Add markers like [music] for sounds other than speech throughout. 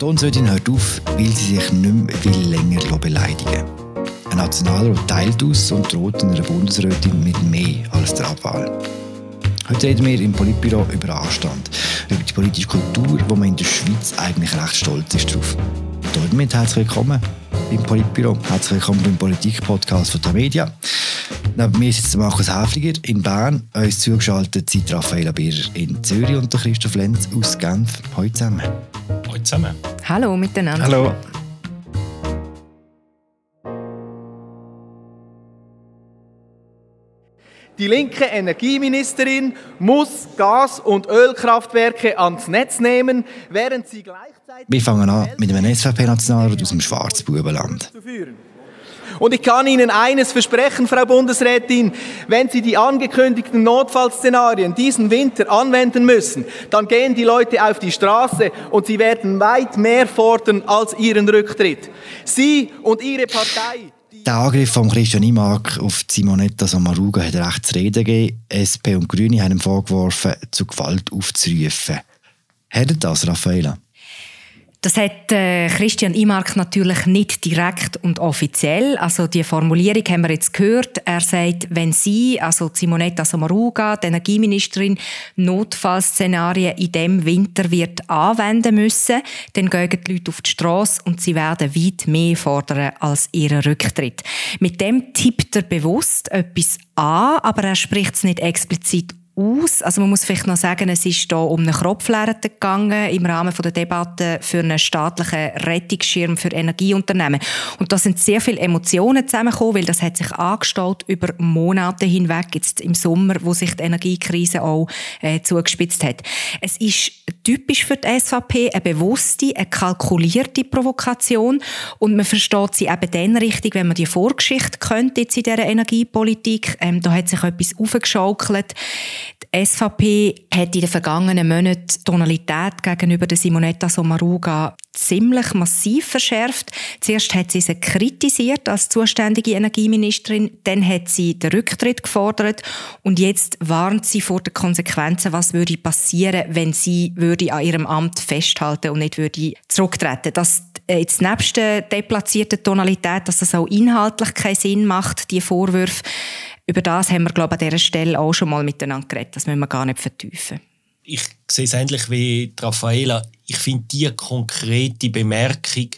Kantonsrätin hört auf, weil sie sich nicht mehr länger beleidigen Ein Nationaler teilt aus und droht einer Bundesrätin mit mehr als der Abwahl. Heute reden wir im Politbüro über Anstand, über die politische Kultur, wo man in der Schweiz eigentlich recht stolz ist drauf. Und damit herzlich willkommen beim Politbüro. Herzlich willkommen beim Politik-Podcast von der Media. Neben mir sitzt Markus Häfliger in Bern, uns zugeschaltet sind Raffaella Birrer in Zürich und Christoph Lenz aus Genf. Hallo zusammen. Hallo zusammen. Hallo miteinander. Hallo. Die linke Energieministerin muss Gas- und Ölkraftwerke ans Netz nehmen, während sie gleichzeitig... Wir fangen an mit einem SVP-Nationalrat aus dem Schwarzbubenland. Und ich kann Ihnen eines versprechen, Frau Bundesrätin, wenn Sie die angekündigten Notfallszenarien diesen Winter anwenden müssen, dann gehen die Leute auf die Straße und sie werden weit mehr fordern als Ihren Rücktritt. Sie und Ihre Partei... Der Angriff von Christian Imark auf Simonetta Sommaruga hat recht zu reden gegeben. SP und Grüne haben ihm vorgeworfen, zu Gewalt aufzurufen. Hätte das, Raffaella? Das hat äh, Christian Imark natürlich nicht direkt und offiziell. Also die Formulierung haben wir jetzt gehört. Er sagt, wenn sie, also Simonetta Sommaruga, die Energieministerin, Notfallszenarien in dem Winter wird anwenden müssen, dann gehen die Leute auf die Straße und sie werden weit mehr fordern als ihren Rücktritt. Mit dem tippt er bewusst etwas an, aber er spricht es nicht explizit aus. Also man muss vielleicht noch sagen, es ist hier um eine Kropflehre gegangen im Rahmen der Debatte für einen staatlichen Rettungsschirm für Energieunternehmen. Und da sind sehr viele Emotionen zusammengekommen, weil das hat sich angestaut über Monate hinweg, jetzt im Sommer, wo sich die Energiekrise auch äh, zugespitzt hat. Es ist typisch für die SVP eine bewusste, eine kalkulierte Provokation und man versteht sie eben dann richtig, wenn man die Vorgeschichte kennt jetzt in dieser Energiepolitik. Ähm, da hat sich etwas aufgeschaukelt. Die SVP hat in den vergangenen Monaten die Tonalität gegenüber der Simonetta Sommaruga ziemlich massiv verschärft. Zuerst hat sie sie kritisiert als zuständige Energieministerin, dann hat sie den Rücktritt gefordert und jetzt warnt sie vor den Konsequenzen, was würde passieren, wenn sie würde an ihrem Amt festhalten und nicht würde zurücktreten. Das jetzt nebst der deplatzierten Tonalität, dass das auch inhaltlich keinen Sinn macht, die Vorwürfe, über das haben wir, glaube ich, an dieser Stelle auch schon mal miteinander geredet. Das müssen wir gar nicht vertiefen. Ich sehe es ähnlich wie Raffaela. Ich finde die konkrete Bemerkung,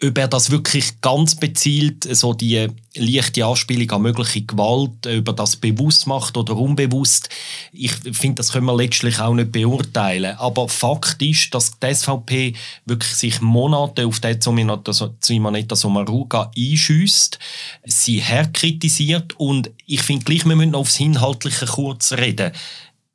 ob er das wirklich ganz bezielt, so die leichte Anspielung an mögliche Gewalt, über das bewusst macht oder unbewusst, ich finde, das können wir letztlich auch nicht beurteilen. Aber Fakt ist, dass die SVP wirklich sich Monate auf den Simonetta Sommaruga einschüsst, sie herkritisiert und ich finde gleich, wir müssen aufs Inhaltliche kurz reden.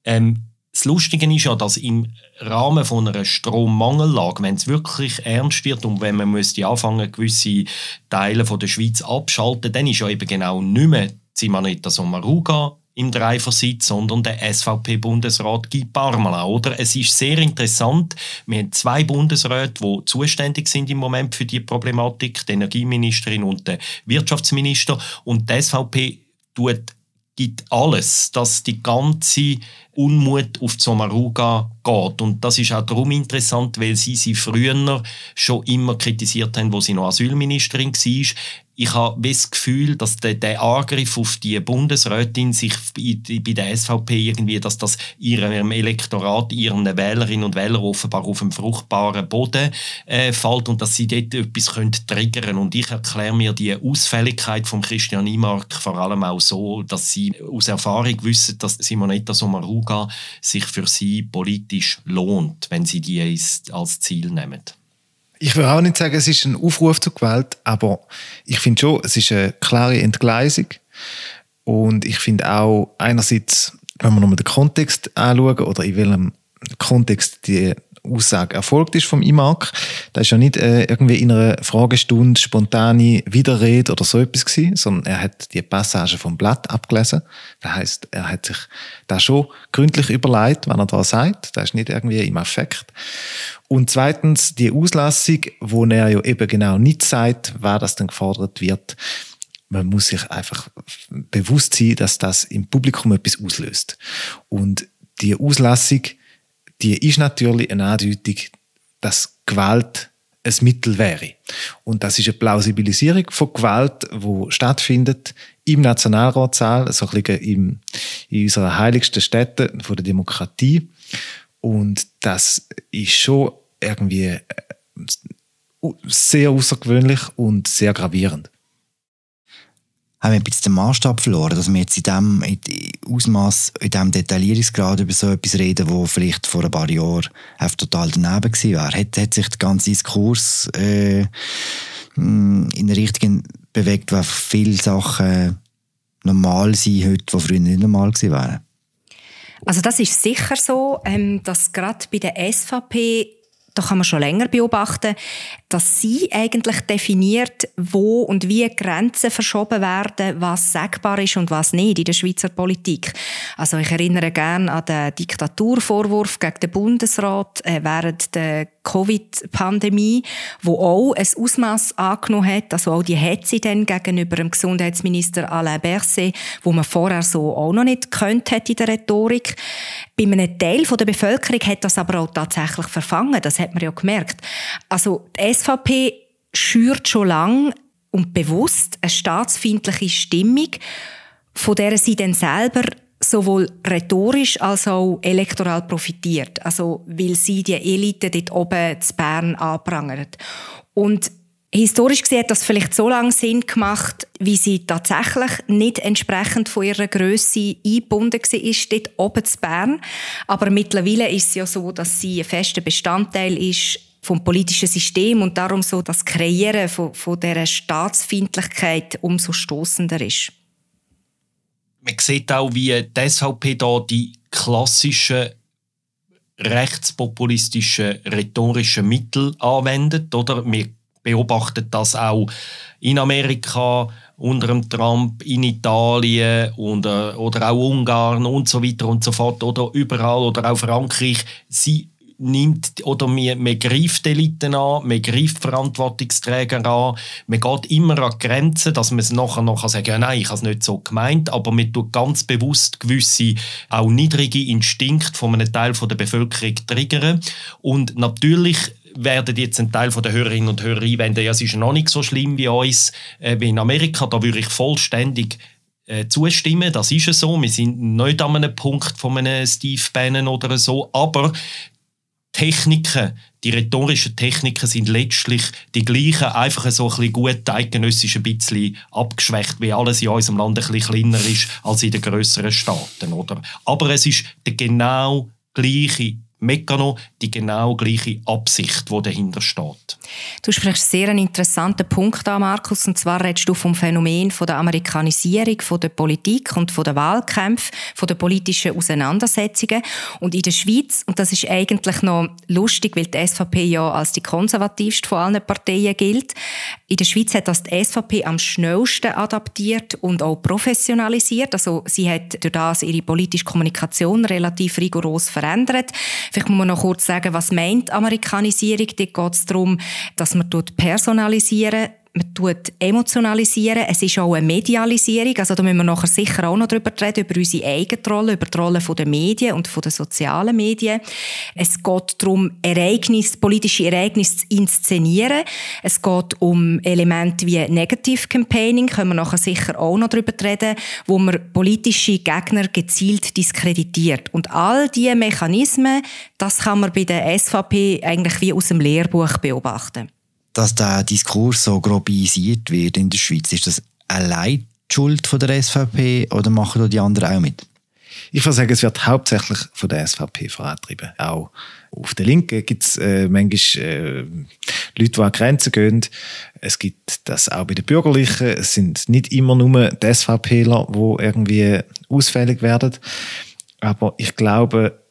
Ähm, das Lustige ist ja, dass im Rahmen von einer Strommangellage, wenn es wirklich ernst wird und wenn man müsste anfangen, gewisse Teile von der Schweiz abschalten, dann ist ja eben genau nicht mehr Simonetta Sommaruga im Dreiversitz, sondern der SVP-Bundesrat Guy Parmelin. Oder? Es ist sehr interessant, wir haben zwei Bundesräte, die zuständig sind im Moment für die Problematik, die Energieministerin und der Wirtschaftsminister. Und die SVP tut gibt alles, dass die ganze Unmut auf Sommaruga geht. Und das ist auch darum interessant, weil sie sie früher schon immer kritisiert haben, wo sie noch Asylministerin war ich habe das Gefühl, dass der, der Angriff auf die Bundesrätin sich bei der SVP irgendwie, dass das ihrem Elektorat, ihren Wählerinnen und Wählern offenbar auf einem fruchtbaren Boden äh, fällt und dass sie dort etwas können triggern. Und ich erkläre mir die Ausfälligkeit von Christian Imark vor allem auch so, dass sie aus Erfahrung wissen, dass Simonetta Sommaruga sich für sie politisch lohnt, wenn sie die als Ziel nehmen ich will auch nicht sagen, es ist ein Aufruf zur Gewalt, aber ich finde schon, es ist eine klare Entgleisung. Und ich finde auch, einerseits, wenn wir nochmal den Kontext anschauen oder in welchem Kontext die Aussage erfolgt ist vom IMAG. Da ist ja nicht äh, irgendwie in einer Fragestunde spontane Widerrede oder so etwas gewesen, sondern er hat die Passage vom Blatt abgelesen. Das heißt, er hat sich da schon gründlich überlegt, wenn er da sagt. Das ist nicht irgendwie im Affekt. Und zweitens die Auslassung, wo er ja eben genau nicht sagt, wer das dann gefordert wird. Man muss sich einfach bewusst sein, dass das im Publikum etwas auslöst. Und die Auslassung die ist natürlich eine Andeutung, dass Gewalt ein Mittel wäre. Und das ist eine Plausibilisierung von Gewalt, wo stattfindet im Nationalratssaal, so ein bisschen in, in unserer heiligsten Stätte von der Demokratie. Und das ist schon irgendwie äh, sehr außergewöhnlich und sehr gravierend haben wir ein bisschen den Maßstab verloren, dass wir jetzt in dem Ausmaß, in diesem Detaillierungsgrad über so etwas reden, wo vielleicht vor ein paar Jahren total daneben gewesen wäre. Hat, hat sich der ganze Diskurs äh, in eine Richtung bewegt, wo viele Sachen normal sind heute, die früher nicht normal gewesen wären? Also das ist sicher so, ähm, dass gerade bei der SVP da kann man schon länger beobachten, dass sie eigentlich definiert, wo und wie Grenzen verschoben werden, was sagbar ist und was nicht in der Schweizer Politik. Also ich erinnere gerne an den Diktaturvorwurf gegen den Bundesrat äh, während der Covid-Pandemie, wo auch ein Ausmaß angenommen hat, also auch die Hetze dann gegenüber dem Gesundheitsminister Alain Berset, wo man vorher so auch noch nicht könnt hat in der Rhetorik. Bei einem Teil der Bevölkerung hat das aber auch tatsächlich verfangen, das hat man ja gemerkt. Also die SVP schürt schon lange und bewusst eine staatsfeindliche Stimmung, von der sie dann selber sowohl rhetorisch als auch elektoral profitiert. Also, weil sie die Elite dort oben zu Bern anprangert. Und Historisch gesehen hat das vielleicht so lange Sinn gemacht, wie sie tatsächlich nicht entsprechend von ihrer Größe eingebunden war, dort oben zu Bern. Aber mittlerweile ist es ja so, dass sie ein fester Bestandteil ist vom politischen System und darum so das Kreieren von, von dieser Staatsfeindlichkeit umso stoßender ist man sieht auch, wie die SVP da die klassischen rechtspopulistischen rhetorischen Mittel anwendet. Oder? Wir beobachten das auch in Amerika, unter dem Trump, in Italien und, äh, oder auch Ungarn und so weiter und so fort. Oder überall, oder auch Frankreich. Sie nimmt oder man, man greift Eliten an, man greift Verantwortungsträger an, man geht immer an Grenzen, dass man es nachher noch sagen kann, ja, nein, ich habe es nicht so gemeint, aber man tut ganz bewusst gewisse auch niedrige Instinkte von einem Teil der Bevölkerung triggern. Und natürlich werden jetzt ein Teil der Hörerinnen und Hörer einwenden, ja, es ist noch nicht so schlimm wie uns, äh, wie in Amerika, da würde ich vollständig äh, zustimmen, das ist es so. Wir sind nicht an einem Punkt von einem Steve Bannon oder so, aber Techniken, die rhetorischen Techniken sind letztlich die gleichen, einfach so ein bisschen gut eidgenössisch ein bisschen abgeschwächt, wie alles in unserem Land ein bisschen kleiner ist als in den grösseren Staaten, oder? Aber es ist der genau gleiche Mekano die genau gleiche Absicht, die dahinter steht. Du sprichst sehr einen interessanten Punkt an, Markus, und zwar redest du vom Phänomen von der Amerikanisierung von der Politik und von der Wahlkämpfe, von der politischen Auseinandersetzungen. Und in der Schweiz, und das ist eigentlich noch lustig, weil die SVP ja als die konservativste von allen Parteien gilt, in der Schweiz hat das die SVP am schnellsten adaptiert und auch professionalisiert. Also sie hat durch das ihre politische Kommunikation relativ rigoros verändert. Vielleicht muss man noch kurz sagen, was meint Amerikanisierung? Dort geht es darum, dass man personalisieren man tut emotionalisieren, es ist auch eine Medialisierung, also da müssen wir nachher sicher auch noch darüber reden, über unsere eigene Rolle, über die Rolle der Medien und der sozialen Medien. Es geht darum, Ereignis, politische Ereignisse zu inszenieren. Es geht um Elemente wie Negative Campaigning, können wir nachher sicher auch noch darüber reden, wo man politische Gegner gezielt diskreditiert. Und all diese Mechanismen, das kann man bei der SVP eigentlich wie aus dem Lehrbuch beobachten dass der Diskurs so globalisiert wird in der Schweiz? Ist das allein die Schuld von der SVP oder machen da die anderen auch mit? Ich würde sagen, es wird hauptsächlich von der SVP vorantrieben. Auch auf der Linken gibt es äh, manchmal äh, Leute, die an Grenzen gehen. Es gibt das auch bei den Bürgerlichen. Es sind nicht immer nur die SVPler, die irgendwie ausfällig werden. Aber ich glaube,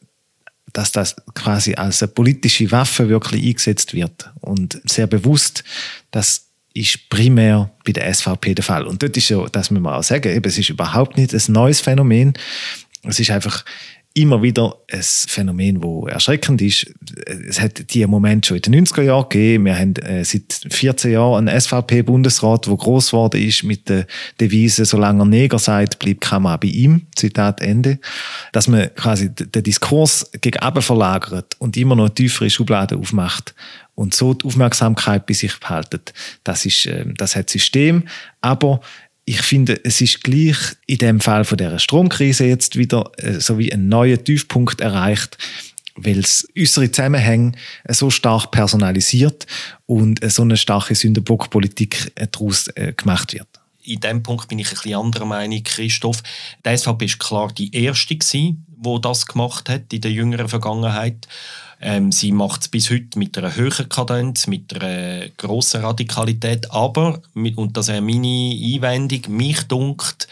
dass das quasi als eine politische Waffe wirklich eingesetzt wird. Und sehr bewusst, das ist primär bei der SVP der Fall. Und dort ist ja, das muss man auch sagen, eben, es ist überhaupt nicht ein neues Phänomen. Es ist einfach immer wieder ein Phänomen, das erschreckend ist. Es hat diesen Moment schon in den 90er Jahren gegeben. Wir haben äh, seit 14 Jahren einen SVP-Bundesrat, der gross geworden ist mit der Devise, solange er Neger sagt, bleibt kein Mann bei ihm. Zitat Ende. Dass man quasi den Diskurs gegen verlagert und immer noch tiefere Schublade aufmacht und so die Aufmerksamkeit bei sich behaltet. Das ist, äh, das hat System. Aber ich finde, es ist gleich in dem Fall von der Stromkrise jetzt wieder äh, so wie ein neuer Tiefpunkt erreicht, weil es unsere Zusammenhänge so stark personalisiert und so eine starke Sündenbockpolitik daraus äh, gemacht wird. In dem Punkt bin ich ein bisschen anderer Meinung, Christoph. Die SVP ist klar die erste gewesen, die das gemacht hat in der jüngeren Vergangenheit. Ähm, sie macht es bis heute mit einer höheren Kadenz, mit einer grossen Radikalität, aber, und das ist meine Einwendung, mich dunkt,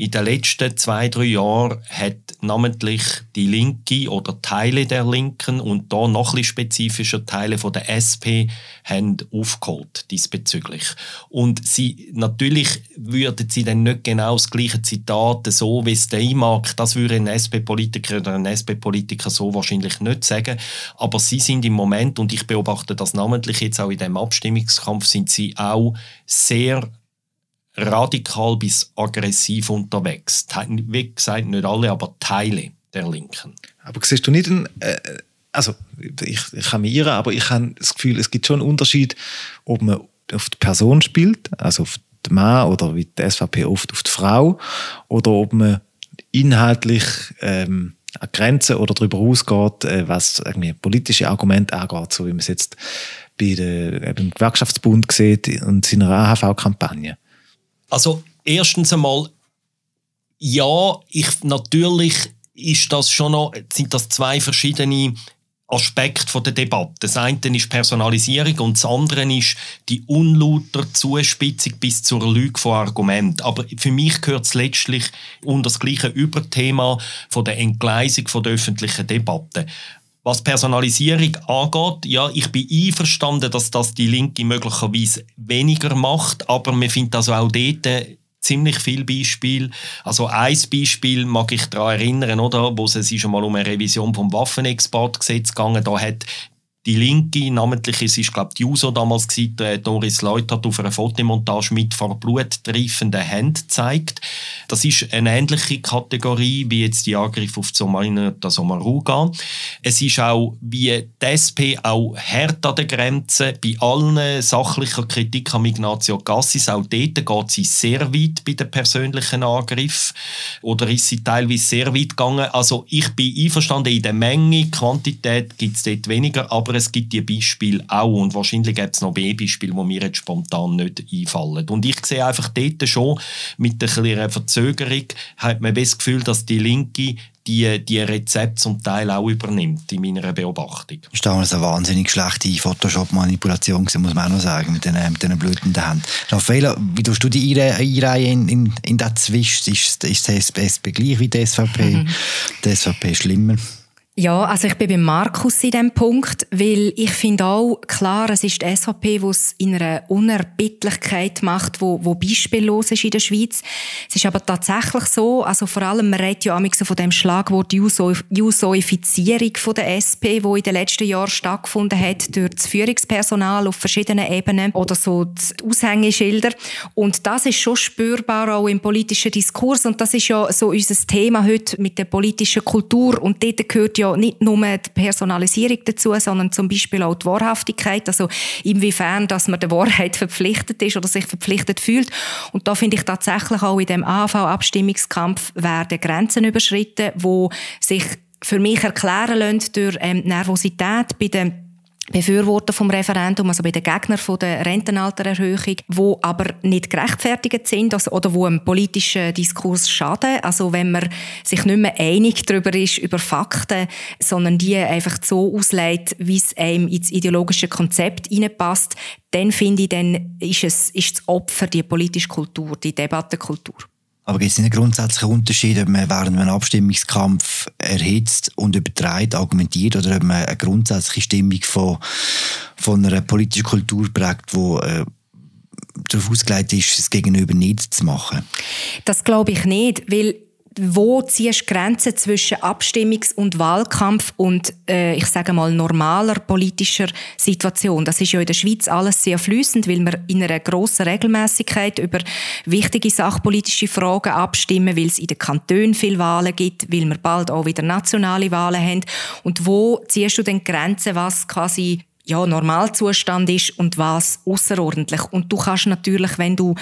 in den letzten zwei, drei Jahren hat namentlich die Linke oder Teile der Linken und da noch ein spezifischer Teile von der SP haben aufgeholt diesbezüglich. Und sie, natürlich würden sie dann nicht genau das gleiche Zitat so, wie es der mag, das würde ein SP-Politiker oder ein SP-Politiker so wahrscheinlich nicht sagen. Aber sie sind im Moment, und ich beobachte das namentlich jetzt auch in dem Abstimmungskampf, sind sie auch sehr radikal bis aggressiv unterwegs. Wie gesagt, nicht alle, aber Teile der Linken. Aber siehst du nicht einen, äh, also ich, ich kann mich irren, aber ich habe das Gefühl, es gibt schon einen Unterschied, ob man auf die Person spielt, also auf den Mann oder wie die SVP oft auf die Frau, oder ob man inhaltlich ähm, an Grenzen oder darüber ausgeht, äh, was irgendwie politische Argumente angeht, so wie man es jetzt bei der, beim Gewerkschaftsbund sieht und seiner AHV-Kampagne. Also erstens einmal, ja, ich, natürlich ist das schon noch, sind das zwei verschiedene Aspekte der Debatte. Das eine ist Personalisierung und das andere ist die unlauter Zuspitzung bis zur Lüge von Argument. Aber für mich gehört es letztlich unter das gleiche Überthema von der Entgleisung von der öffentlichen Debatte. Was Personalisierung angeht, ja, ich bin einverstanden, dass das die Linke möglicherweise weniger macht, aber man findet also auch dort ziemlich viele Beispiele. Also ein Beispiel mag ich daran erinnern, oder, wo es schon mal um eine Revision vom Waffenexportgesetz gegangen. Da hat die Linke, namentlich es ist glaube die Juso damals gewesen, Doris Leutert auf einer Fotomontage mit vor Blut triefenden Händen zeigt. Das ist eine ähnliche Kategorie wie jetzt die Angriffe auf Somarina da Somaruga. Es ist auch wie die SP auch hart an der Grenze bei allen sachlichen Kritik an Ignazio Gassis. Auch dort geht sie sehr weit bei den persönlichen Angriffen oder ist sie teilweise sehr weit gegangen. Also ich bin einverstanden in der Menge, Quantität gibt es dort weniger, aber es gibt die Beispiele auch und wahrscheinlich gibt es noch mehr Beispiele, die mir jetzt spontan nicht einfallen. Und ich sehe einfach dort schon, mit einer kleinen Verzögerung, hat man das Gefühl, dass die Linke die, die Rezepte zum Teil auch übernimmt, in meiner Beobachtung. Das ist damals eine wahnsinnig schlechte Photoshop-Manipulation, muss man auch noch sagen, mit diesen, mit diesen blutenden Händen. Raffaella, wie tust du die einreihen in, in, in diesen Zwist? Ist, ist die SP gleich wie die SVP? Mhm. Die SVP schlimmer? Ja, also ich bin bei Markus in diesem Punkt, weil ich finde auch, klar, es ist die SVP, die es in einer Unerbittlichkeit macht, wo, wo beispiellos ist in der Schweiz. Es ist aber tatsächlich so, also vor allem, man redet ja so von dem Schlagwort Jusoifizierung von der SP, wo in den letzten Jahren stattgefunden hat durch das Führungspersonal auf verschiedenen Ebenen oder so die Aushängeschilder. Und das ist schon spürbar auch im politischen Diskurs und das ist ja so unser Thema heute mit der politischen Kultur und dort gehört ja nicht nur die Personalisierung dazu, sondern zum Beispiel auch die Wahrhaftigkeit, also inwiefern, dass man der Wahrheit verpflichtet ist oder sich verpflichtet fühlt. Und da finde ich tatsächlich auch in dem AV-Abstimmungskampf werden Grenzen überschritten, wo sich für mich erklären lassen durch ähm, Nervosität bei den Befürworter vom Referendum, also bei den Gegnern von der Rentenaltererhöhung, wo aber nicht gerechtfertigt sind also, oder wo einem politischen Diskurs schaden. Also wenn man sich nicht mehr einig darüber ist über Fakten, sondern die einfach so auslegt, wie es einem ins ideologische Konzept hineinpasst, dann finde ich, dann ist es ist das Opfer die politische Kultur, die Debattenkultur. Aber gibt es einen grundsätzlichen Unterschied, ob man während einem Abstimmungskampf erhitzt und übertreibt, argumentiert oder ob man eine grundsätzliche Stimmung von, von einer politischen Kultur prägt, die äh, darauf ausgelegt ist, das Gegenüber nicht zu machen? Das glaube ich nicht, weil wo ziehst du Grenzen zwischen Abstimmungs- und Wahlkampf und äh, ich sage mal normaler politischer Situation? Das ist ja in der Schweiz alles sehr flüssend, weil wir in einer grossen Regelmäßigkeit über wichtige sachpolitische Fragen abstimmen, weil es in den Kantonen viele Wahlen gibt, weil wir bald auch wieder nationale Wahlen haben. Und wo ziehst du denn Grenzen, was quasi ja, Normalzustand ist und was außerordentlich. Und du kannst natürlich, wenn du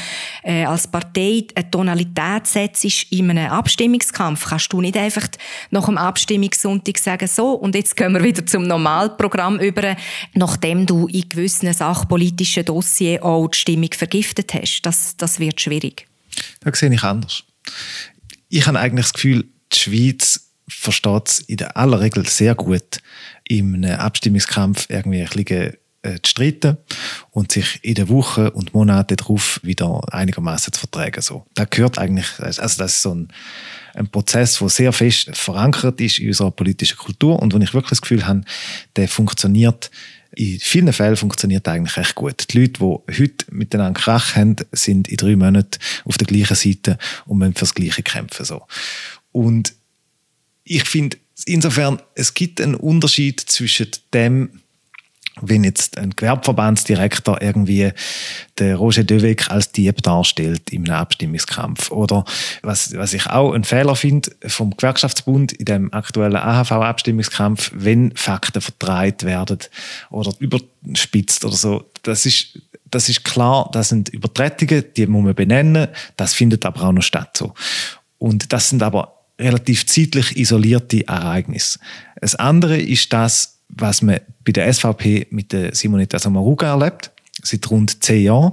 äh, als Partei eine Tonalität setzt in einem Abstimmungskampf, kannst du nicht einfach nach dem Abstimmungssonntag sagen, so, und jetzt gehen wir wieder zum Normalprogramm über, nachdem du in gewissen sachpolitischen Dossiers auch die Stimmung vergiftet hast. Das, das wird schwierig. Da sehe ich anders. Ich habe eigentlich das Gefühl, die Schweiz versteht es in der aller Regel sehr gut, in einem Abstimmungskampf irgendwie ein bisschen äh, zu streiten und sich in den Wochen und Monaten darauf wieder einigermaßen zu vertragen. So. Das gehört eigentlich, also das ist so ein, ein Prozess, der sehr fest verankert ist in unserer politischen Kultur und wo ich wirklich das Gefühl habe, der funktioniert in vielen Fällen funktioniert eigentlich recht gut. Die Leute, die heute miteinander Krach haben, sind in drei Monaten auf der gleichen Seite und müssen fürs Gleiche kämpfen. So. Und ich finde, insofern, es gibt einen Unterschied zwischen dem, wenn jetzt ein Gewerbeverbandsdirektor irgendwie den Roger Döweg als Dieb darstellt im Abstimmungskampf. Oder was, was ich auch einen Fehler finde vom Gewerkschaftsbund in dem aktuellen AHV-Abstimmungskampf, wenn Fakten vertreibt werden oder überspitzt oder so. Das ist, das ist klar, das sind Übertretungen, die muss man benennen. Das findet aber auch noch statt so. Und das sind aber relativ zeitlich isolierte Ereignisse. Das andere ist das, was man bei der SVP mit der Simonetta Sommaruga erlebt, seit rund zehn Jahren.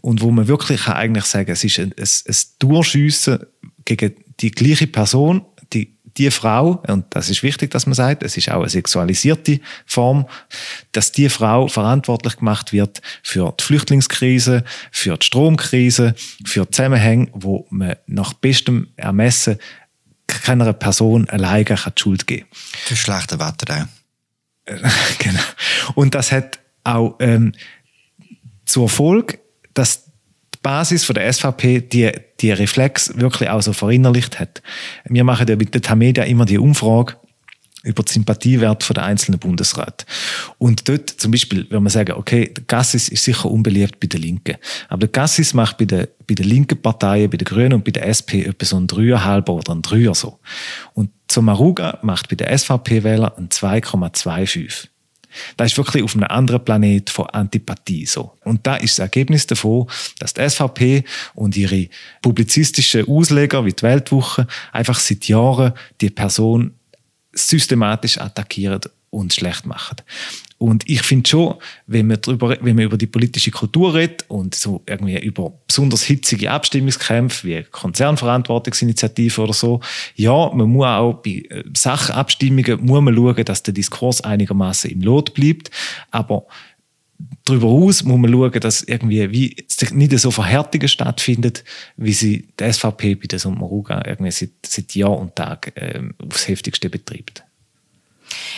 Und wo man wirklich kann eigentlich sagen es ist ein, ein, ein Durchschiessen gegen die gleiche Person, die, die Frau, und das ist wichtig, dass man sagt, es ist auch eine sexualisierte Form, dass die Frau verantwortlich gemacht wird für die Flüchtlingskrise, für die Stromkrise, für Zusammenhänge, wo man nach bestem Ermessen keiner Person alleine die Schuld geben Für schlechte Wetter [laughs] genau. Und das hat auch ähm, zur Folge, dass die Basis von der SVP die, die Reflex wirklich auch so verinnerlicht hat. Wir machen ja mit der Tamedia immer die Umfrage, über die Sympathiewert der einzelnen Bundesräte. Und dort zum Beispiel, wenn man sagen, okay, der Gassis ist sicher unbeliebt bei den Linken. Aber der Gassis macht bei den, bei den linken Parteien, bei den Grünen und bei der SP etwa so ein Dreieinhalber oder ein Dreier so. Und Zomaruga macht bei den SVP-Wählern ein 2,25. Das ist wirklich auf einem anderen Planet von Antipathie so. Und da ist das Ergebnis davon, dass die SVP und ihre publizistischen Ausleger wie die Weltwoche einfach seit Jahren die Person systematisch attackieren und schlecht machen. Und ich finde schon, wenn man, drüber, wenn man über die politische Kultur redet und so irgendwie über besonders hitzige Abstimmungskämpfe wie Konzernverantwortungsinitiative oder so, ja, man muss auch bei äh, Sachabstimmungen muss man schauen, dass der Diskurs einigermaßen im Lot bleibt. Aber darüber aus muss man schauen, dass irgendwie wie nicht so Verhärtungen stattfindet, wie sie die SVP bei der Sommaruga irgendwie seit, seit Jahr und Tag ähm, aufs Heftigste betreibt.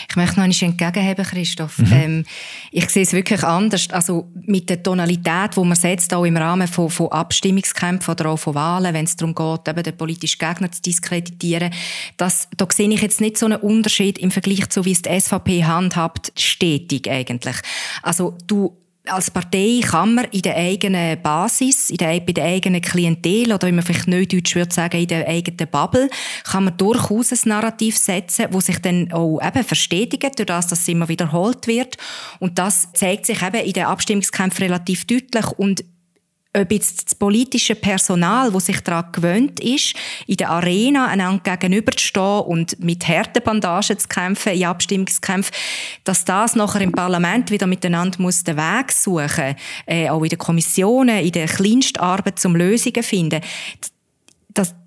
Ich möchte noch einmal entgegenheben, Christoph. Mhm. Ähm, ich sehe es wirklich anders. Also mit der Tonalität, die man setzt, auch im Rahmen von, von Abstimmungskämpfen oder auch von Wahlen, wenn es darum geht, eben den politischen Gegner zu diskreditieren, das, da sehe ich jetzt nicht so einen Unterschied im Vergleich zu, wie es die SVP handhabt, stetig eigentlich. Also du als Partei kann man in der eigenen Basis, in der, bei der eigenen Klientel oder wie man vielleicht neudeutsch würde sagen, in der eigenen Bubble, kann man durchaus ein Narrativ setzen, wo sich dann auch eben verstetigt, durch das, dass es immer wiederholt wird. Und das zeigt sich eben in den Abstimmungskämpfen relativ deutlich und ob jetzt das politische Personal, wo sich daran gewöhnt ist, in der Arena einander gegenüberzustehen und mit harten Bandagen zu kämpfen, in Abstimmungskämpfen, dass das nachher im Parlament wieder miteinander muss den Weg suchen, äh, auch in den Kommissionen, in der kleinsten Arbeit zum Lösungen finden.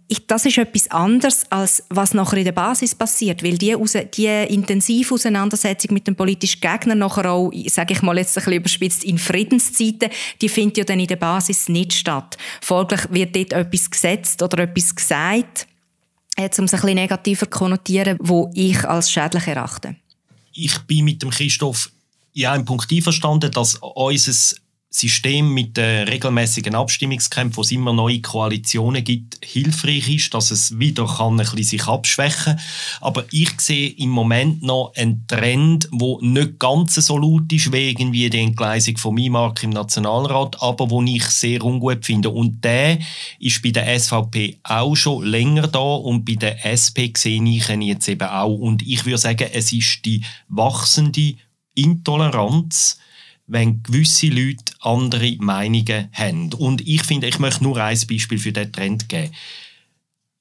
Das, ich, das ist etwas anderes, als was nachher in der Basis passiert, weil die, die intensive Auseinandersetzung mit dem politischen Gegner nachher auch, sage ich mal jetzt ein bisschen überspitzt, in Friedenszeiten, die findet ja dann in der Basis nicht statt. Folglich wird dort etwas gesetzt oder etwas gesagt, jetzt um es ein bisschen negativer zu konnotieren, wo ich als schädlich erachte. Ich bin mit dem Christoph ja im Punkt einverstanden, dass unser System mit den regelmäßigen Abstimmungskämpfen, wo es immer neue Koalitionen gibt, hilfreich ist, dass es wieder kann ein bisschen sich abschwächen kann. Aber ich sehe im Moment noch einen Trend, wo nicht ganz so laut ist wie irgendwie die Entgleisung von MIMARK im Nationalrat, aber wo ich sehr ungut finde. Und der ist bei der SVP auch schon länger da und bei der SP sehe ich ihn jetzt eben auch. Und ich würde sagen, es ist die wachsende Intoleranz, wenn gewisse Leute andere Meinungen haben. Und ich finde, ich möchte nur ein Beispiel für diesen Trend geben.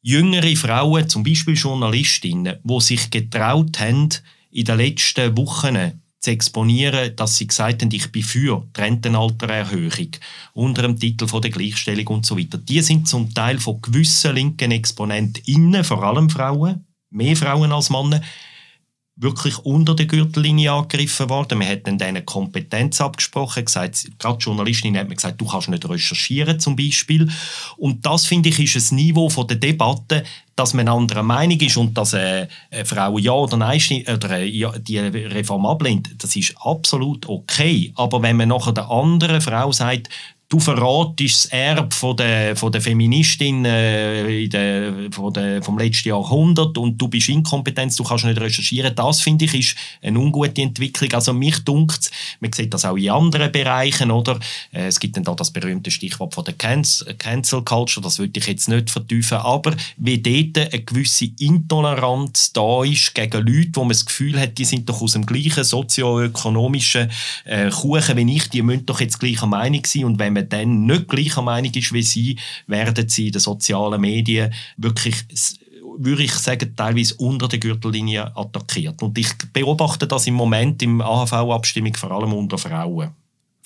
Jüngere Frauen, zum Beispiel Journalistinnen, die sich getraut haben, in den letzten Wochen zu exponieren, dass sie gesagt haben, ich bin für die Rentenaltererhöhung unter dem Titel von der Gleichstellung und so weiter. Die sind zum Teil von gewissen linken ExponentInnen, vor allem Frauen, mehr Frauen als Männer, wirklich unter der Gürtellinie angegriffen worden. Man hat dann denen Kompetenz abgesprochen, gesagt, gerade Journalistin hat mir gesagt, du kannst nicht recherchieren zum Beispiel. Und das, finde ich, ist ein Niveau von der Debatte, dass man anderer Meinung ist und dass äh, eine Frau ja oder nein oder äh, die Reform ablehnt, das ist absolut okay. Aber wenn man nachher der anderen Frau sagt, du verratest das Erbe von der, von der Feministin äh, der, von der, vom letzten Jahrhundert und du bist inkompetent, du kannst nicht recherchieren. Das, finde ich, ist eine ungute Entwicklung. Also mich dunkt man sieht das auch in anderen Bereichen, oder? Äh, es gibt dann da das berühmte Stichwort von der Cancel Culture, das würde ich jetzt nicht vertiefen, aber wie dort eine gewisse Intoleranz da ist gegen Leute, wo man das Gefühl hat, die sind doch aus dem gleichen sozioökonomischen äh, Kuchen wie ich, die müssen doch jetzt gleicher Meinung sein und wenn man dann nicht gleicher Meinung ist wie sie, werden sie in den sozialen Medien wirklich würde ich sagen, teilweise unter der Gürtellinie attackiert. Und ich beobachte das im Moment im AHV-Abstimmung vor allem unter Frauen.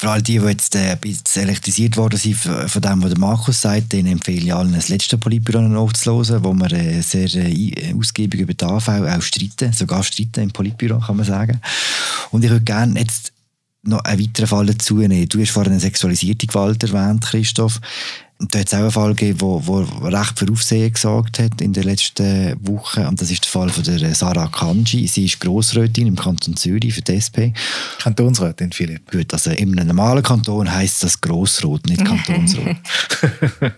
Für all die, die jetzt äh, elektrisiert worden sind von dem, was Markus sagt, denen empfehle ich allen, das letzte Politbüro aufzuhören, wo wir äh, sehr äh, ausgiebig über die AHV auch streiten, sogar streiten im Politbüro, kann man sagen. Und ich würde gerne jetzt noch einen weiteren Fall dazu nehmen. Du hast vorhin eine sexualisierte Gewalt erwähnt, Christoph. Und da hat es auch einen Fall gegeben, wo, wo recht für Aufsehen gesagt hat in den letzten Wochen. Und das ist der Fall von der Sarah Kanji. Sie ist Grossrätin im Kanton Zürich für die SP. Kantonsrätin, Philipp. Gut, also im normalen Kanton heisst das Grossrot, nicht Kantonsrot. [laughs]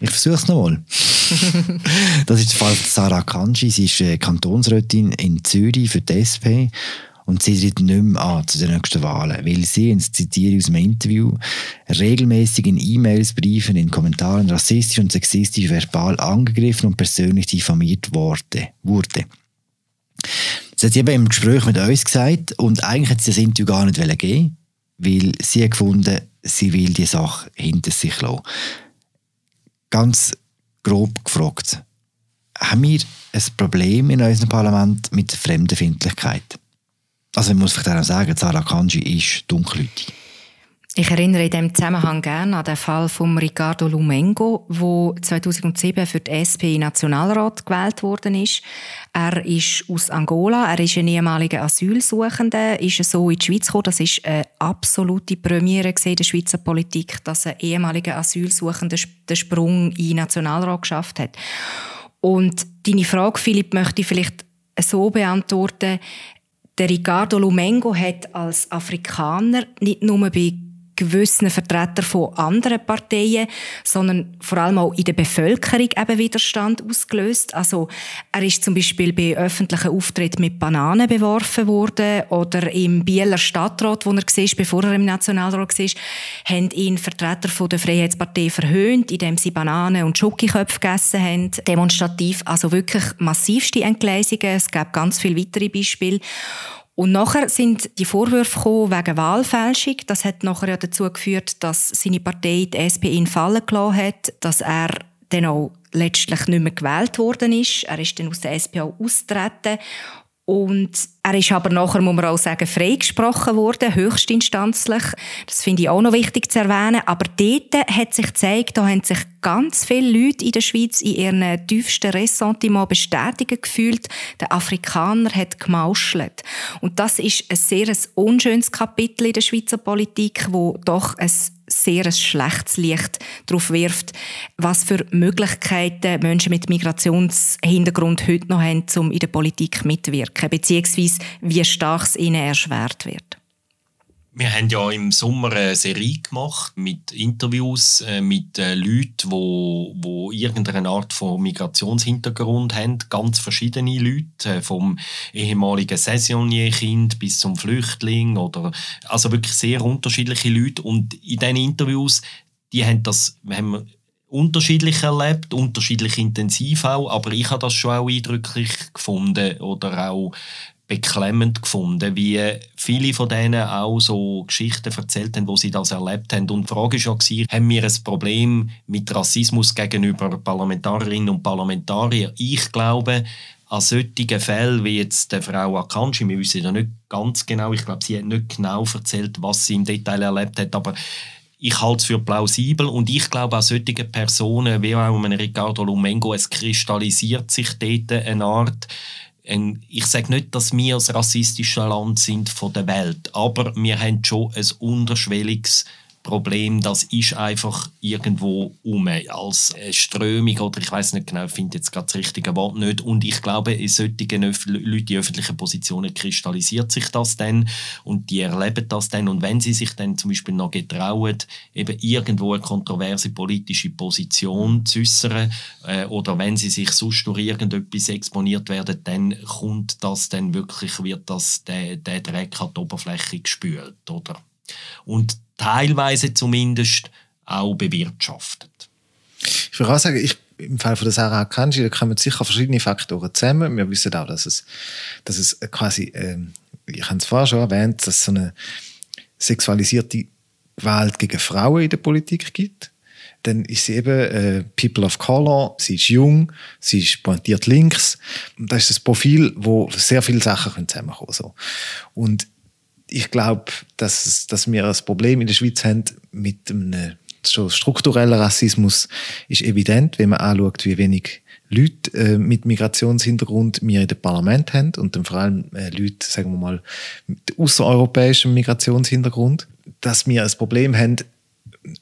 ich versuche es nochmal. das ist der Fall von Sarah Kanji. Sie ist äh, Kantonsrätin in Zürich für die SP und sie tritt nicht mehr an zu den nächsten Wahlen, weil sie, und zitiere aus einem Interview, regelmäßig in E-Mails, Briefen, in Kommentaren rassistisch und sexistisch verbal angegriffen und persönlich diffamiert wurde. Das hat sie eben im Gespräch mit uns gesagt und eigentlich hat sie das Interview gar nicht geben weil sie hat gefunden, sie will die Sache hinter sich lassen. Ganz grob gefragt, haben wir ein Problem in unserem Parlament mit Fremdenfindlichkeit? Also ich muss vielleicht auch sagen, Sarah Kanji ist dunkelhäutig. Ich erinnere in diesem Zusammenhang gerne an den Fall von Ricardo Lumengo, der 2007 für die SP Nationalrat gewählt worden ist. Er ist aus Angola, er ist ein ehemaliger Asylsuchender, ist so in die Schweiz gekommen. Das ist eine absolute Premiere in der Schweizer Politik, dass ein ehemaliger Asylsuchender den Sprung in den Nationalrat geschafft hat. Und deine Frage, Philipp, möchte ich vielleicht so beantworten. Der Ricardo Lumengo hat als Afrikaner nicht nur bei gewissen Vertretern von anderen Parteien, sondern vor allem auch in der Bevölkerung eben Widerstand ausgelöst. Also er ist zum Beispiel bei öffentlichen Auftritten mit Bananen beworfen worden oder im Bieler Stadtrat, wo er war, bevor er im Nationalrat war, haben ihn Vertreter von der Freiheitspartei verhöhnt, indem sie Bananen und Schokiköpfe gegessen haben. Demonstrativ, also wirklich massivste Entgleisungen. Es gab ganz viele weitere Beispiele. Und nachher sind die Vorwürfe gekommen wegen Wahlfälschung. Das hat nachher ja dazu geführt, dass seine Partei die SP ihn fallen gelassen hat, dass er dann auch letztlich nicht mehr gewählt worden ist. Er ist dann aus der SP auch austreten und er ist aber nachher, muss man auch sagen, freigesprochen worden, höchstinstanzlich. Das finde ich auch noch wichtig zu erwähnen. Aber dort hat sich gezeigt, da haben sich ganz viele Leute in der Schweiz in ihren tiefsten Ressentiment bestätigt gefühlt. Der Afrikaner hat gemauschelt. Und das ist ein sehr unschönes Kapitel in der Schweizer Politik, wo doch ein sehr schlechtes Licht darauf wirft, was für Möglichkeiten Menschen mit Migrationshintergrund heute noch haben, um in der Politik mitzuwirken, beziehungsweise wie stark es ihnen erschwert wird. Wir haben ja im Sommer eine Serie gemacht mit Interviews äh, mit äh, Leuten, wo, wo irgendeine Art von Migrationshintergrund haben. Ganz verschiedene Leute, äh, vom ehemaligen Saisonierkind bis zum Flüchtling oder also wirklich sehr unterschiedliche Leute. Und in diesen Interviews, die haben das, haben unterschiedlich erlebt, unterschiedlich intensiv auch, aber ich habe das schon auch eindrücklich gefunden oder auch beklemmend gefunden, wie viele von denen auch so Geschichten erzählt haben, wo sie das erlebt haben. Und die Frage war ja, haben wir ein Problem mit Rassismus gegenüber Parlamentarierinnen und Parlamentariern? Ich glaube, an solchen Fällen wie jetzt der Frau Akanji, wir wissen ja nicht ganz genau, ich glaube, sie hat nicht genau erzählt, was sie im Detail erlebt hat, aber ich halte es für plausibel und ich glaube an solche Personen wie auch Ricardo Lumengo, es kristallisiert sich dort eine Art ich sage nicht, dass wir das rassistische Land sind von der Welt, aber wir haben schon ein unterschwelliges Problem, das ist einfach irgendwo um als Strömung oder ich weiß nicht genau, ich finde jetzt gerade das richtige Wort nicht. Und ich glaube, in solchen Leuten in öffentlichen Positionen kristallisiert sich das dann und die erleben das dann. Und wenn sie sich dann zum Beispiel noch getrauen, eben irgendwo eine kontroverse politische Position zu äußern äh, oder wenn sie sich sonst durch irgendetwas exponiert werden, dann kommt das dann wirklich, wird das der, der Dreck an die Oberfläche gespült, oder? Und teilweise zumindest auch bewirtschaftet. Ich würde auch sagen, ich, im Fall von der Sarah Kanji, da kommen sicher verschiedene Faktoren zusammen. Wir wissen auch, dass es, dass es quasi, ähm, ich habe es vorher schon erwähnt, dass es so eine sexualisierte Gewalt gegen Frauen in der Politik gibt. Dann ist sie eben äh, People of Color, sie ist jung, sie ist pointiert links. Und das ist ein Profil, wo sehr viele Sachen zusammenkommen können. So. Und ich glaube, dass, dass wir ein Problem in der Schweiz haben mit einem schon strukturellen Rassismus, ist evident, wenn man anschaut, wie wenig Leute äh, mit Migrationshintergrund wir in dem Parlament haben und dann vor allem äh, Leute, sagen wir mal, mit außereuropäischem Migrationshintergrund, dass wir ein Problem haben,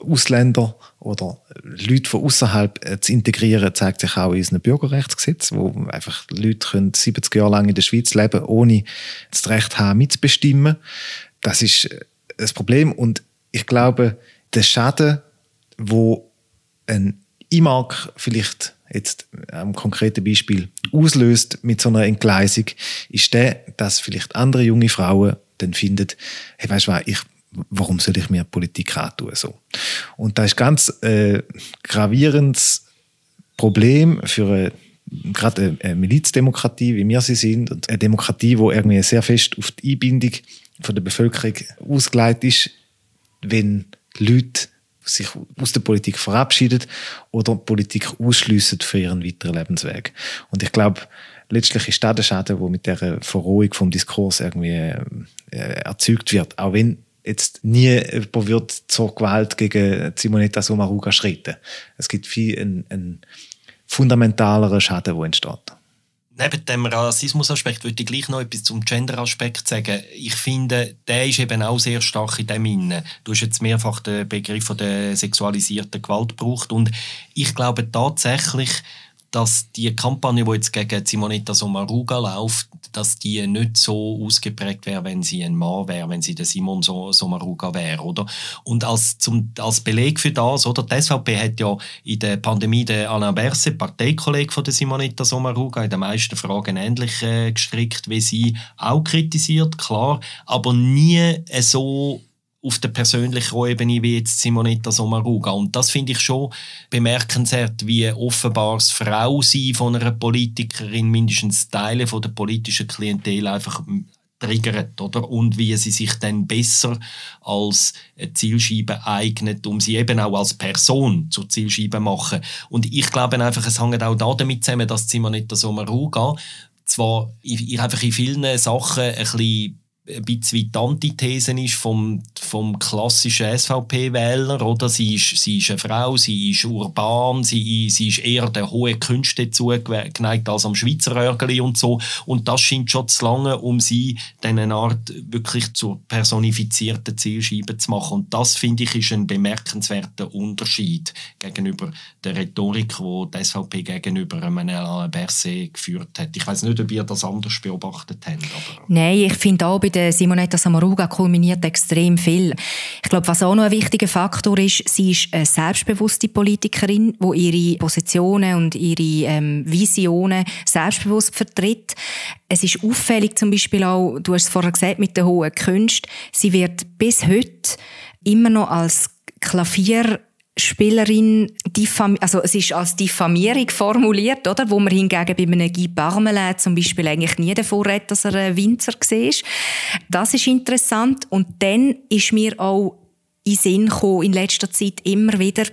Ausländer oder Leute von außerhalb äh, zu integrieren, zeigt sich auch in unserem Bürgerrechtsgesetz, wo einfach Leute können 70 Jahre lang in der Schweiz leben, ohne das Recht haben, mitzubestimmen. Das ist äh, das Problem und ich glaube, der Schaden, wo ein IMAG vielleicht jetzt am konkreten Beispiel auslöst mit so einer Entgleisung, ist der, dass vielleicht andere junge Frauen dann finden, hey, weißt du was, ich warum soll ich mir Politik antun? So. Und das ist ganz äh, gravierendes Problem für eine, gerade eine Milizdemokratie, wie wir sie sind, und eine Demokratie, wo irgendwie sehr fest auf die Einbindung von der Bevölkerung ausgelegt ist, wenn Leute sich aus der Politik verabschieden oder Politik ausschliessen für ihren weiteren Lebensweg. Und ich glaube, letztlich ist das der Schaden, der mit der Verrohung vom Diskurs irgendwie äh, erzeugt wird. Auch wenn jetzt nie jemand wird zur Gewalt gegen Simonetta Sommaruga schreiten. Es gibt viel einen, einen fundamentaleren Schaden, der entsteht. Neben dem Rassismusaspekt würde ich gleich noch etwas zum Gender-Aspekt sagen. Ich finde, der ist eben auch sehr stark in dem inne. Du hast jetzt mehrfach den Begriff der sexualisierten Gewalt gebraucht und ich glaube tatsächlich, dass die Kampagne, die jetzt gegen Simonetta Sommaruga läuft, dass die nicht so ausgeprägt wäre, wenn sie ein Mann wäre, wenn sie der Simon Sommaruga wäre, oder? Und als, zum, als Beleg für das, oder? Die SVP hat ja in der Pandemie den Alain Berset, Parteikollege von der Simonetta Sommaruga, in den meisten Fragen ähnlich äh, gestrickt wie sie, auch kritisiert, klar, aber nie so auf der persönlichen Ebene wie jetzt Simonetta Sommaruga. Und das finde ich schon bemerkenswert, wie offenbar das Frausein von einer Politikerin, mindestens Teile von der politischen Klientel einfach triggert, oder? Und wie sie sich dann besser als Zielscheibe eignet, um sie eben auch als Person zur Zielscheibe zu machen. Und ich glaube einfach, es hängt auch damit zusammen, dass Simonetta Sommaruga zwar einfach in vielen Sachen ein bisschen ein bisschen die Antithese ist vom, vom klassischen SVP-Wähler? Sie ist, sie ist eine Frau, sie ist urban, sie, sie ist eher der hohe Künste zugeneigt als am Schweizer Örgeli und so. Und das scheint schon zu lange, um sie dann eine Art wirklich zur personifizierten Zielscheibe zu machen. Und das, finde ich, ist ein bemerkenswerter Unterschied gegenüber der Rhetorik, die die SVP gegenüber Manuel Berset geführt hat. Ich weiß nicht, ob ihr das anders beobachtet habt. Aber Nein, ich finde auch der Simonetta Samaruga kulminiert extrem viel. Ich glaube, was auch noch ein wichtiger Faktor ist, sie ist eine selbstbewusste Politikerin, die ihre Positionen und ihre ähm, Visionen selbstbewusst vertritt. Es ist auffällig zum Beispiel auch, du hast es vorher gesagt, mit der hohen Kunst, sie wird bis heute immer noch als Klavier Spielerin also es ist als Diffamierung formuliert, oder? Wo man hingegen bei einem Guy Parmelin zum Beispiel eigentlich nie davor redet, dass er ein Winzer war. Das ist interessant. Und dann ist mir auch in Sinn gekommen, in letzter Zeit immer wieder,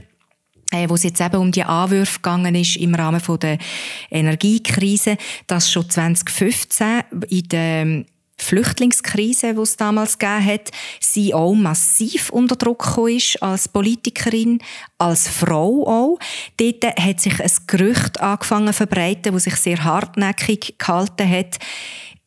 äh, wo es jetzt eben um die Anwürfe gegangen ist im Rahmen von der Energiekrise, dass schon 2015 in der Flüchtlingskrise, die es damals gegeben hat, sie auch massiv unter Druck ist als Politikerin, als Frau auch. Dort hat sich ein Gerücht angefangen zu verbreiten, das sich sehr hartnäckig gehalten hat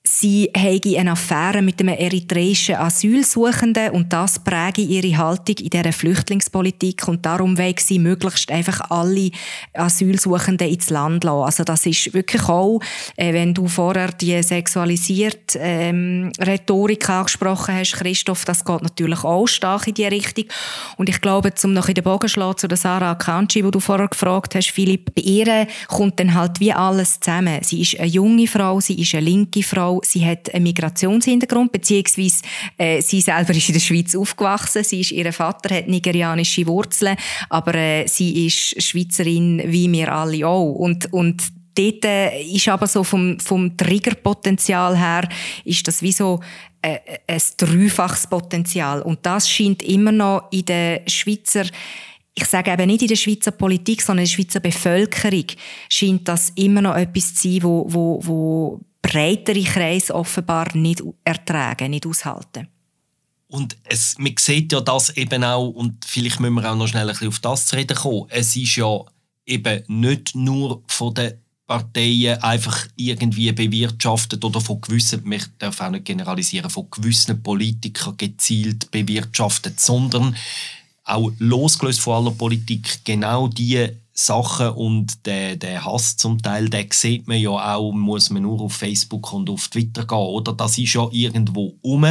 sie habe eine Affäre mit einem eritreischen Asylsuchenden und das präge ihre Haltung in dieser Flüchtlingspolitik und darum will sie möglichst einfach alle Asylsuchenden ins Land lassen. Also das ist wirklich auch, äh, wenn du vorher die sexualisierte ähm, Rhetorik angesprochen hast, Christoph, das geht natürlich auch stark in die Richtung und ich glaube, zum noch in den Bogen schlagen zu der Sarah Akanji, wo du vorher gefragt hast, Philipp, bei ihr kommt dann halt wie alles zusammen. Sie ist eine junge Frau, sie ist eine linke Frau, sie hat einen Migrationshintergrund, beziehungsweise äh, sie selber ist in der Schweiz aufgewachsen. Sie ist, ihr Vater hat nigerianische Wurzeln, aber äh, sie ist Schweizerin wie wir alle auch. Und, und dort äh, ist aber so vom, vom Triggerpotenzial her, ist das wie so äh, ein dreifaches Potenzial. Und das scheint immer noch in der Schweizer ich sage eben nicht in der Schweizer Politik, sondern in der Schweizer Bevölkerung scheint das immer noch etwas zu sein, wo, wo, wo breitere Kreise offenbar nicht ertragen, nicht aushalten. Und es, man sieht ja das eben auch, und vielleicht müssen wir auch noch schnell ein bisschen auf das zu reden kommen, es ist ja eben nicht nur von den Parteien einfach irgendwie bewirtschaftet oder von gewissen, man darf auch nicht generalisieren, von gewissen Politikern gezielt bewirtschaftet, sondern auch losgelöst von aller Politik genau die Sachen und der, der Hass zum Teil, den sieht man ja auch, muss man nur auf Facebook und auf Twitter gehen, oder? Das ist ja irgendwo um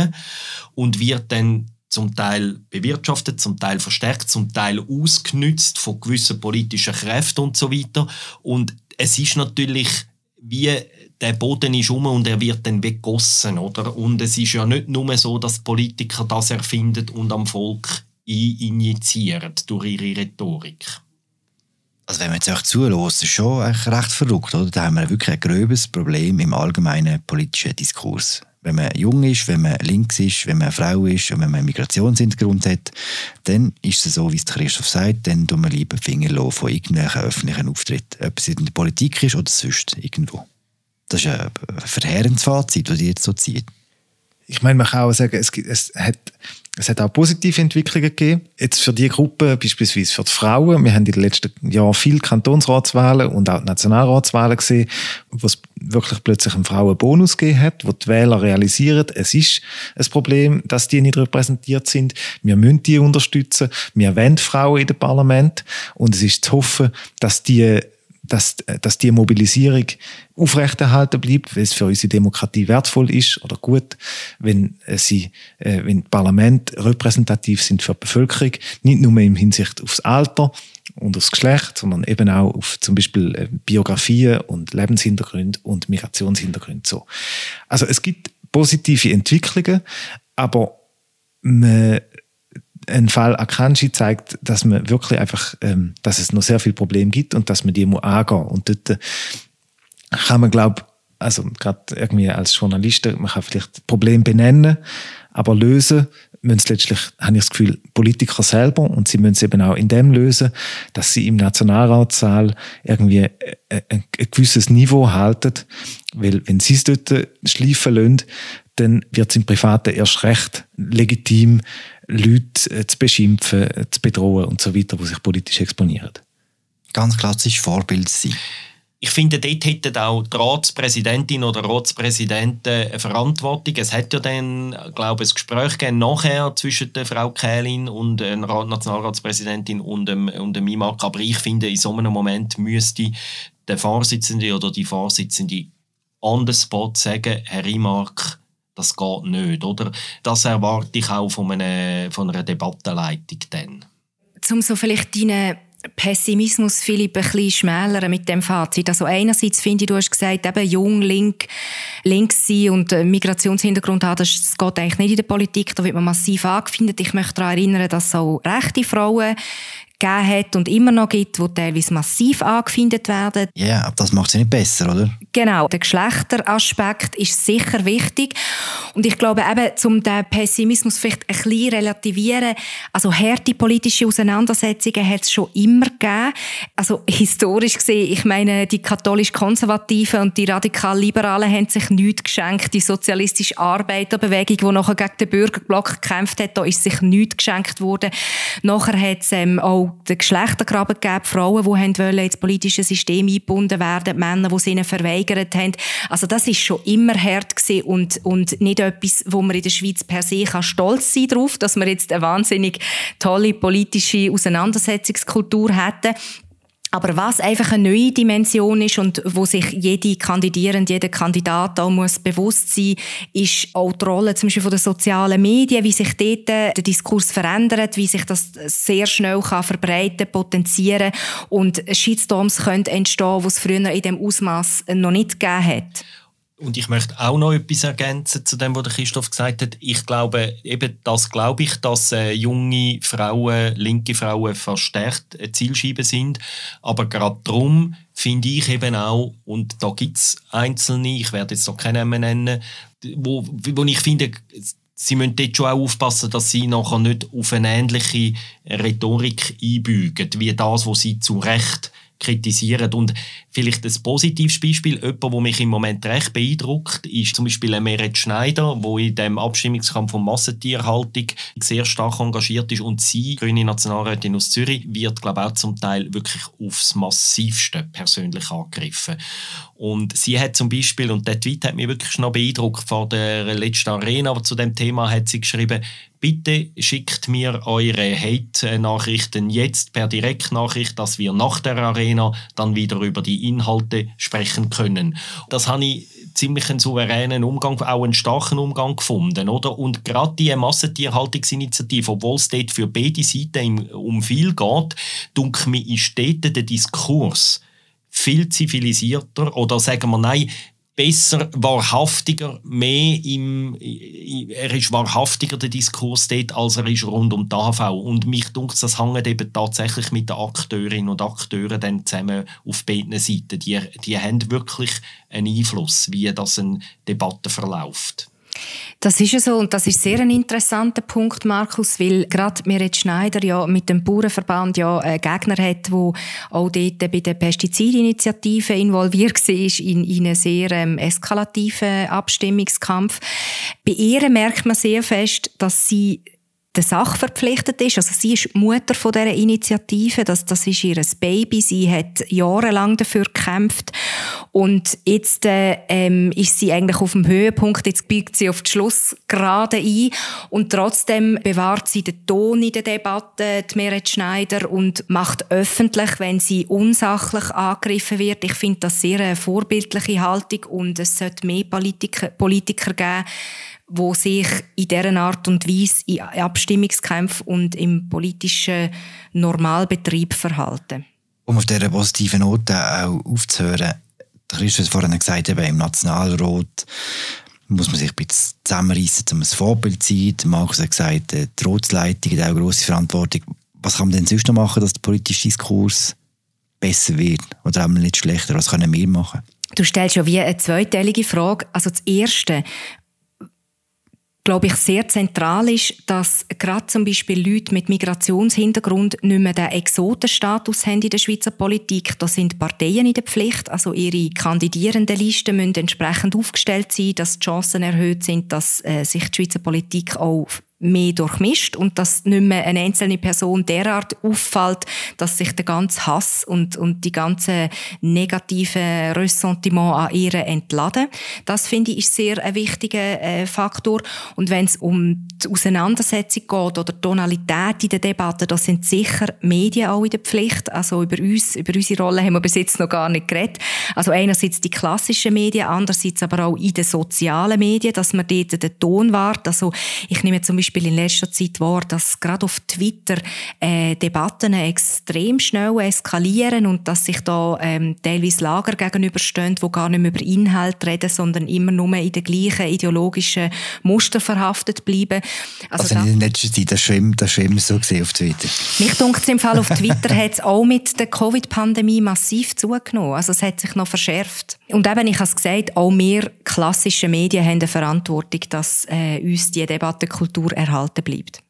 und wird dann zum Teil bewirtschaftet, zum Teil verstärkt, zum Teil ausgenützt von gewissen politischen Kräften und so weiter. Und es ist natürlich wie der Boden ist um und er wird dann begossen, oder? Und es ist ja nicht nur so, dass Politiker das erfinden und am Volk injizieren durch ihre Rhetorik. Also wenn man jetzt echt zulässt, ist schon recht verrückt, oder? Da haben wir wirklich ein gröbes Problem im allgemeinen politischen Diskurs. Wenn man jung ist, wenn man links ist, wenn man eine Frau ist und wenn man einen Migrationshintergrund hat, dann ist es so, wie es Christoph sagt, dann tun wir lieber die Finger von irgendwelchen öffentlichen Auftritten. Ob es in der Politik ist oder sonst irgendwo. Das ist ein verheerendes Fazit, das ihr jetzt so zieht. Ich meine, man kann auch sagen, es, gibt, es hat es hat auch positive Entwicklungen gegeben. Jetzt für die Gruppe, beispielsweise für die Frauen. Wir haben in den letzten Jahren viele Kantonsratswahlen und auch Nationalratswahlen gesehen, wo es wirklich plötzlich einen Frauenbonus gegeben hat, wo die Wähler realisieren, es ist ein Problem, dass die nicht repräsentiert sind. Wir müssen die unterstützen. Wir wollen Frauen in dem Parlament. Und es ist zu hoffen, dass die dass, dass die Mobilisierung aufrechterhalten bleibt, weil es für unsere Demokratie wertvoll ist oder gut, wenn äh, sie, äh, wenn Parlament repräsentativ sind für die Bevölkerung, nicht nur im Hinsicht aufs Alter und aufs Geschlecht, sondern eben auch auf zum Beispiel äh, Biografien und Lebenshintergründe und Migrationshintergründe so. Also es gibt positive Entwicklungen, aber man ein Fall Akanji zeigt, dass man wirklich einfach, ähm, dass es noch sehr viele Probleme gibt und dass man die muss angehen. Und dort äh, kann man, glaube also gerade irgendwie als Journalist, man kann vielleicht Probleme benennen, aber lösen müssen letztlich, habe ich das Gefühl, Politiker selber und sie müssen es eben auch in dem lösen, dass sie im Nationalratssaal irgendwie ein, äh, ein, ein gewisses Niveau halten, weil wenn sie es dort schleifen lassen, dann wird es im Privaten erst recht legitim, Leute äh, zu beschimpfen, äh, zu bedrohen und so weiter, die sich politisch exponieren. Ganz klassisch Vorbild sein. Ich finde, dort hätten auch die Ratspräsidentin oder Ratspräsidenten eine Verantwortung. Es hat ja dann, glaube ich, ein Gespräch gegeben nachher zwischen der Frau Kählin und der Nationalratspräsidentin und dem, und dem IMAK. Aber ich finde, in so einem Moment müsste der Vorsitzende oder die Vorsitzende on the spot sagen, Herr IMAK, Das geht nicht, oder? Das erwarte ich auch von einer, von einer Debattenleitung dann. Um so vielleicht deine Pessimismus, Philipp, ein bisschen schmälern mit dem Fazit. Also einerseits finde ich, du hast gesagt, eben jung, link, links sein und Migrationshintergrund haben, das geht eigentlich nicht in der Politik, da wird man massiv angefindet. Ich möchte daran erinnern, dass so rechte Frauen gegeben hat und immer noch gibt, die teilweise massiv angefindet werden. Ja, yeah, aber das macht sie nicht besser, oder? Genau, der Geschlechteraspekt ist sicher wichtig. Und ich glaube eben, um den Pessimismus vielleicht ein bisschen relativieren, also harte politische Auseinandersetzungen hat es schon immer gegeben. Also historisch gesehen, ich meine, die katholisch-konservativen und die radikal-liberalen haben sich nichts geschenkt. Die sozialistische Arbeiterbewegung, die nachher gegen den Bürgerblock gekämpft hat, da ist sich nichts geschenkt worden. Nachher hat es ähm, auch auch den Geschlechtergraben gegeben, Frauen, die wollen ins politische System eingebunden werden, Männer, die es ihnen verweigert haben. Also das ist schon immer hart gewesen und, und nicht etwas, wo man in der Schweiz per se kann stolz sein darauf, dass wir jetzt eine wahnsinnig tolle politische Auseinandersetzungskultur hätten. Aber was einfach eine neue Dimension ist und wo sich jede Kandidierende, jeder Kandidat auch muss bewusst sein, ist auch die Rolle zum Beispiel von den sozialen Medien, wie sich dort der Diskurs verändert, wie sich das sehr schnell kann verbreiten, potenzieren und Shitstorms können entstehen, die es früher in dem Ausmaß noch nicht gegeben hat. Und ich möchte auch noch etwas ergänzen zu dem, was Christoph gesagt hat. Ich glaube, eben das glaube ich, dass äh, junge Frauen, linke Frauen verstärkt Zielscheibe sind. Aber gerade darum finde ich eben auch, und da gibt es Einzelne, ich werde jetzt noch keinen nennen, wo, wo ich finde, sie müssen dort schon auch aufpassen, dass sie nachher nicht auf eine ähnliche Rhetorik einbügen, wie das, was sie zu Recht kritisieren. Und vielleicht ein positives Beispiel, jemand, der mich im Moment recht beeindruckt, ist zum Beispiel Meret Schneider, wo in dem Abstimmungskampf von Massentierhaltung sehr stark engagiert ist und sie, grüne Nationalrätin aus Zürich, wird, glaube ich, auch zum Teil wirklich aufs Massivste persönlich angegriffen. Und sie hat zum Beispiel, und der Tweet hat mich wirklich noch beeindruckt, vor der letzten Arena, aber zu dem Thema hat sie geschrieben, bitte schickt mir eure Hate-Nachrichten jetzt per Direktnachricht, dass wir nach der Arena dann wieder über die Inhalte sprechen können. Das habe ich ziemlich einen souveränen Umgang, auch einen starken Umgang gefunden, oder? Und gerade die Massentierhaltungsinitiative, obwohl es dort für beide Seiten um viel geht, dunkel mir ist dort der Diskurs viel zivilisierter oder sagen wir nein, besser, wahrhaftiger, mehr im, er ist wahrhaftiger der Diskurs dort, als er ist rund um die AV. Und mich dunkt, das hängt eben tatsächlich mit den Akteurinnen und Akteuren dann zusammen auf beiden Seiten. Die, die haben wirklich einen Einfluss, wie das eine Debatte verläuft. Das ist ja so und das ist sehr ein interessanter Punkt, Markus, weil gerade Meret Schneider ja mit dem Bauernverband ja einen Gegner hat, wo auch dort bei der Pestizidinitiative involviert war in, in einen sehr ähm, eskalativen Abstimmungskampf. Bei ihr merkt man sehr fest, dass sie der Sache verpflichtet ist. Also sie ist Mutter von dieser Initiative, das, das ist ihr Baby, sie hat jahrelang dafür gekämpft. Und jetzt äh, ähm, ist sie eigentlich auf dem Höhepunkt, jetzt biegt sie auf die Schlussgerade ein. Und trotzdem bewahrt sie den Ton in der Debatte, die Meret Schneider, und macht öffentlich, wenn sie unsachlich angegriffen wird. Ich finde das sehr eine vorbildliche Haltung. Und es sollte mehr Politiker, Politiker geben, wo sich in dieser Art und Weise in Abstimmungskämpfen und im politischen Normalbetrieb verhalten. Um auf dieser positiven Note auch aufzuhören, Christus vorhin gesagt, eben im Nationalrat muss man sich ein bisschen zusammenreißen, um ein Vorbild zu sein. Markus hat gesagt, die Ratsleitung hat auch eine grosse Verantwortung. Was kann man denn sonst noch machen, dass der politische Diskurs besser wird oder auch nicht schlechter? Was können wir machen? Du stellst ja wie eine zweiteilige Frage. Also das Erste, glaube ich, sehr zentral ist, dass gerade zum Beispiel Leute mit Migrationshintergrund nicht mehr den Exotenstatus haben in der Schweizer Politik. Da sind Parteien in der Pflicht, also ihre kandidierenden Listen müssen entsprechend aufgestellt sein, dass die Chancen erhöht sind, dass äh, sich die Schweizer Politik auch mehr durchmischt und dass nicht mehr eine einzelne Person derart auffällt, dass sich der ganze Hass und, und die ganze negative Ressentiment an ihr entladen. Das finde ich ist sehr ein wichtiger äh, Faktor. Und wenn es um die Auseinandersetzung geht oder die Tonalität in der Debatte, da sind sicher Medien auch in der Pflicht. Also über uns, über unsere Rolle haben wir bis jetzt noch gar nicht geredet. Also einerseits die klassischen Medien, andererseits aber auch in den sozialen Medien, dass man dort den Ton wahrt. Also ich nehme zum Beispiel in letzter Zeit wahr, dass gerade auf Twitter äh, Debatten extrem schnell eskalieren und dass sich da ähm, teilweise Lager gegenüberstehen, wo gar nicht mehr über Inhalt reden, sondern immer nur in den gleichen ideologischen Muster verhaftet bleiben. Also, also in der letzten Zeit, das schon immer, das schon immer so gesehen auf Twitter. Mich dunkt im Fall auf Twitter [laughs] hat es auch mit der Covid-Pandemie massiv zugenommen. Also es hat sich noch verschärft. Und eben, ich habe es gesagt, auch wir klassische Medien haben eine Verantwortung, dass äh, uns die Debattenkultur erhalten bleibt.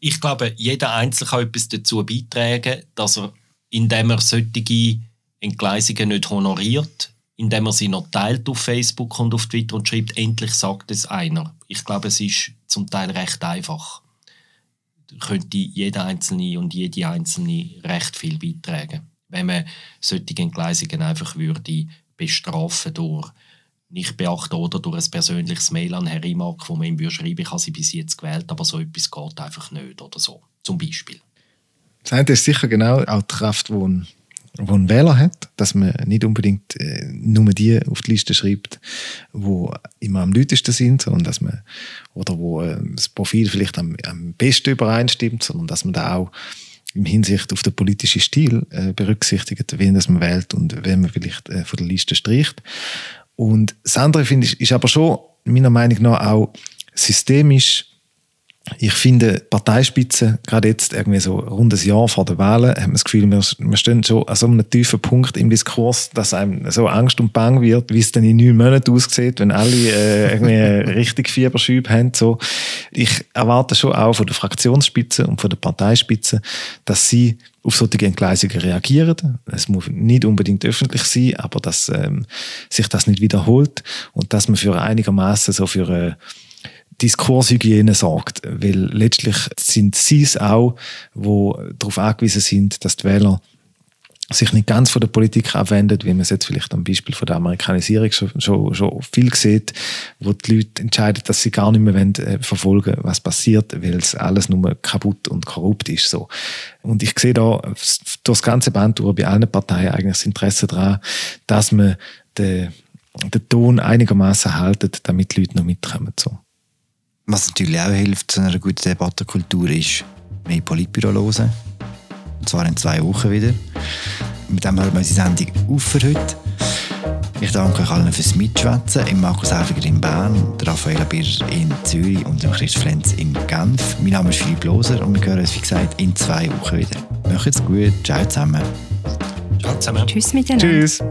Ich glaube, jeder Einzelne kann etwas dazu beitragen, dass er, indem er solche Entgleisungen nicht honoriert, indem er sie noch teilt auf Facebook und auf Twitter und schreibt, endlich sagt es einer. Ich glaube, es ist zum Teil recht einfach. Da könnte jeder Einzelne und jede Einzelne recht viel beitragen, wenn man solche Entgleisungen einfach würde bestrafen durch nicht beachten oder durch ein persönliches Mail an Herrn Imark, wo man ihm schreiben ich habe sie bis jetzt gewählt, aber so etwas geht einfach nicht oder so, zum Beispiel. Das eine ist sicher genau auch die Kraft, die die ein Wähler hat, dass man nicht unbedingt äh, nur die auf die Liste schreibt, die immer am lautesten sind, sondern dass man, oder wo äh, das Profil vielleicht am, am besten übereinstimmt, sondern dass man da auch im Hinsicht auf den politischen Stil äh, berücksichtigt, wen das man wählt und wen man vielleicht äh, von der Liste stricht. Und das andere, finde ich, ist aber schon meiner Meinung nach auch systemisch ich finde, Parteispitze, gerade jetzt irgendwie so rund ein Jahr vor der Wahlen, hat man das Gefühl, wir, wir stehen schon an so einem tiefen Punkt im Diskurs, dass einem so Angst und Bang wird, wie es dann in neun Monaten aussieht, wenn alle äh, irgendwie [laughs] richtig Fieberschübe haben. So. Ich erwarte schon auch von der Fraktionsspitze und von der Parteispitze, dass sie auf solche Entgleisungen reagieren. Es muss nicht unbedingt öffentlich sein, aber dass ähm, sich das nicht wiederholt und dass man für einigermaßen so für äh, Diskurshygiene sorgt, weil letztlich sind sie es auch, wo darauf angewiesen sind, dass die Wähler sich nicht ganz von der Politik abwendet, wie man es jetzt vielleicht am Beispiel von der Amerikanisierung schon, schon, schon viel sieht, wo die Leute entscheiden, dass sie gar nicht mehr wollen, äh, verfolgen was passiert, weil es alles nur kaputt und korrupt ist. So. Und ich sehe da durch das ganze Band durch bei allen Parteien eigentlich das Interesse daran, dass man den, den Ton einigermaßen haltet, damit die Leute noch mitkommen. So. Was natürlich auch hilft zu einer guten Debattenkultur ist, mehr Politbüro hören. Und zwar in zwei Wochen wieder. Mit dem hören wir unsere Sendung auf für heute. Ich danke euch allen fürs Mitschwätzen. Im Markus Häfiger in Bern, Raffaella Birr in Zürich und dem Christ Flenz in Genf. Mein Name ist Philipp Loser und wir hören uns, wie gesagt, in zwei Wochen wieder. Macht's gut. Ciao zusammen. Ciao zusammen. Tschüss miteinander. Tschüss.